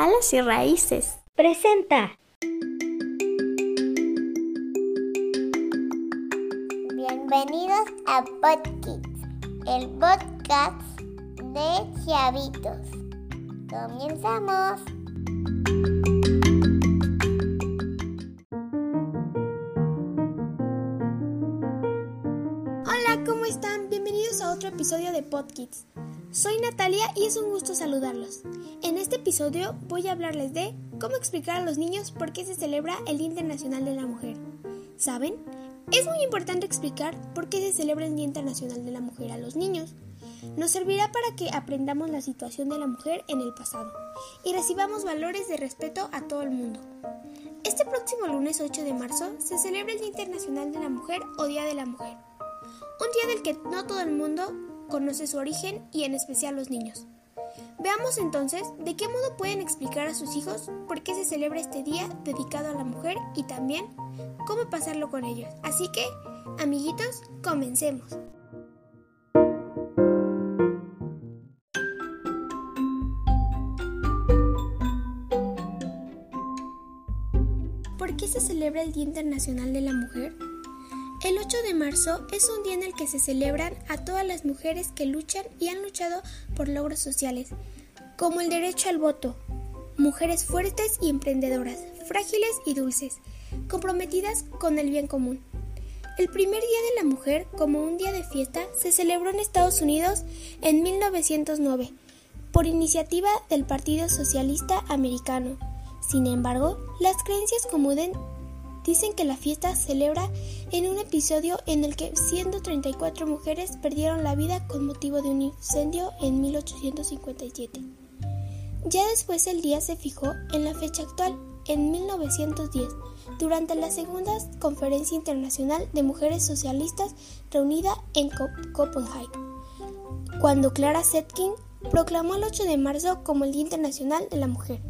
Alas y Raíces. Presenta. Bienvenidos a Podkids, el podcast de Chavitos. Comenzamos. Hola, ¿cómo están? Bienvenidos a otro episodio de Podkids. Soy Natalia y es un gusto saludarlos. En este episodio voy a hablarles de cómo explicar a los niños por qué se celebra el Día Internacional de la Mujer. ¿Saben? Es muy importante explicar por qué se celebra el Día Internacional de la Mujer a los niños. Nos servirá para que aprendamos la situación de la mujer en el pasado y recibamos valores de respeto a todo el mundo. Este próximo lunes 8 de marzo se celebra el Día Internacional de la Mujer o Día de la Mujer. Un día del que no todo el mundo conoce su origen y en especial los niños. Veamos entonces de qué modo pueden explicar a sus hijos por qué se celebra este día dedicado a la mujer y también cómo pasarlo con ellos. Así que, amiguitos, comencemos. ¿Por qué se celebra el Día Internacional de la Mujer? El 8 de marzo es un día en el que se celebran a todas las mujeres que luchan y han luchado por logros sociales, como el derecho al voto, mujeres fuertes y emprendedoras, frágiles y dulces, comprometidas con el bien común. El primer Día de la Mujer, como un día de fiesta, se celebró en Estados Unidos en 1909, por iniciativa del Partido Socialista Americano. Sin embargo, las creencias comunes Dicen que la fiesta celebra en un episodio en el que 134 mujeres perdieron la vida con motivo de un incendio en 1857. Ya después el día se fijó en la fecha actual, en 1910, durante la segunda Conferencia Internacional de Mujeres Socialistas reunida en Copenhague, cuando Clara Zetkin proclamó el 8 de marzo como el Día Internacional de la Mujer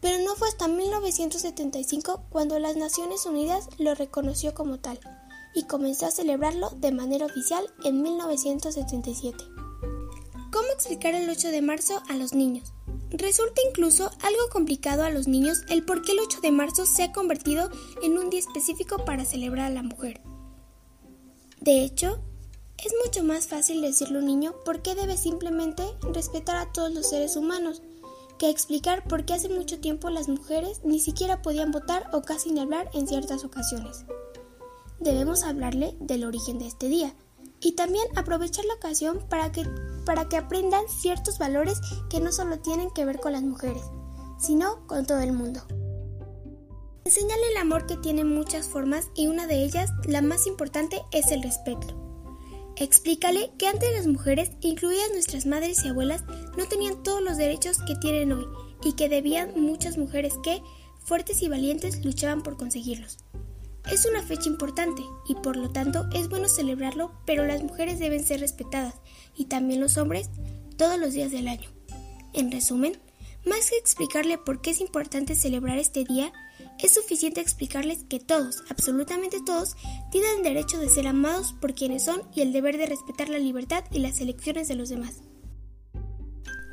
pero no fue hasta 1975 cuando las Naciones Unidas lo reconoció como tal y comenzó a celebrarlo de manera oficial en 1977. ¿Cómo explicar el 8 de marzo a los niños? Resulta incluso algo complicado a los niños el por qué el 8 de marzo se ha convertido en un día específico para celebrar a la mujer. De hecho, es mucho más fácil decirle a un niño por qué debe simplemente respetar a todos los seres humanos que explicar por qué hace mucho tiempo las mujeres ni siquiera podían votar o casi ni hablar en ciertas ocasiones. Debemos hablarle del origen de este día y también aprovechar la ocasión para que, para que aprendan ciertos valores que no solo tienen que ver con las mujeres, sino con todo el mundo. Enseñale el amor que tiene muchas formas y una de ellas, la más importante, es el respeto. Explícale que antes las mujeres, incluidas nuestras madres y abuelas, no tenían todos los derechos que tienen hoy y que debían muchas mujeres que, fuertes y valientes, luchaban por conseguirlos. Es una fecha importante y por lo tanto es bueno celebrarlo, pero las mujeres deben ser respetadas y también los hombres todos los días del año. En resumen, más que explicarle por qué es importante celebrar este día, es suficiente explicarles que todos, absolutamente todos, tienen derecho de ser amados por quienes son y el deber de respetar la libertad y las elecciones de los demás.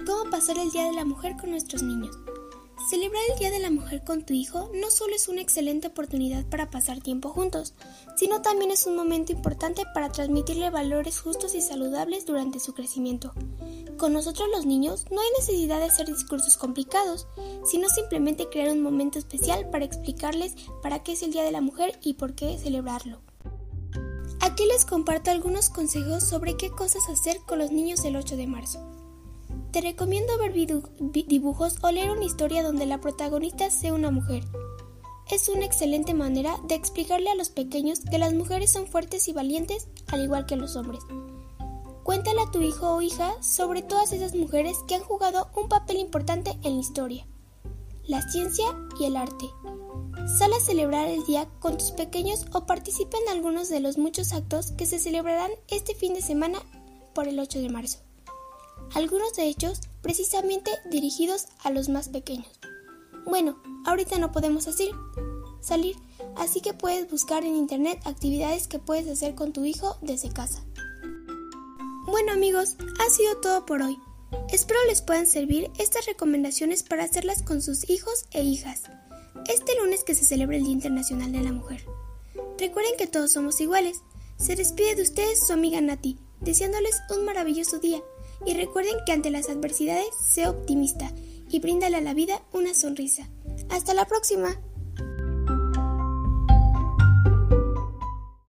¿Cómo pasar el Día de la Mujer con nuestros niños? Celebrar el Día de la Mujer con tu hijo no solo es una excelente oportunidad para pasar tiempo juntos, sino también es un momento importante para transmitirle valores justos y saludables durante su crecimiento. Con nosotros los niños no hay necesidad de hacer discursos complicados, sino simplemente crear un momento especial para explicarles para qué es el Día de la Mujer y por qué celebrarlo. Aquí les comparto algunos consejos sobre qué cosas hacer con los niños el 8 de marzo. Te recomiendo ver dibujos o leer una historia donde la protagonista sea una mujer. Es una excelente manera de explicarle a los pequeños que las mujeres son fuertes y valientes al igual que los hombres. Cuéntale a tu hijo o hija sobre todas esas mujeres que han jugado un papel importante en la historia, la ciencia y el arte. Sal a celebrar el día con tus pequeños o participa en algunos de los muchos actos que se celebrarán este fin de semana por el 8 de marzo algunos de ellos precisamente dirigidos a los más pequeños. Bueno, ahorita no podemos salir, salir, así que puedes buscar en internet actividades que puedes hacer con tu hijo desde casa. Bueno amigos, ha sido todo por hoy. Espero les puedan servir estas recomendaciones para hacerlas con sus hijos e hijas. Este lunes que se celebra el Día Internacional de la Mujer. Recuerden que todos somos iguales. Se despide de ustedes su amiga Nati, deseándoles un maravilloso día. Y recuerden que ante las adversidades, sea optimista y bríndale a la vida una sonrisa. Hasta la próxima.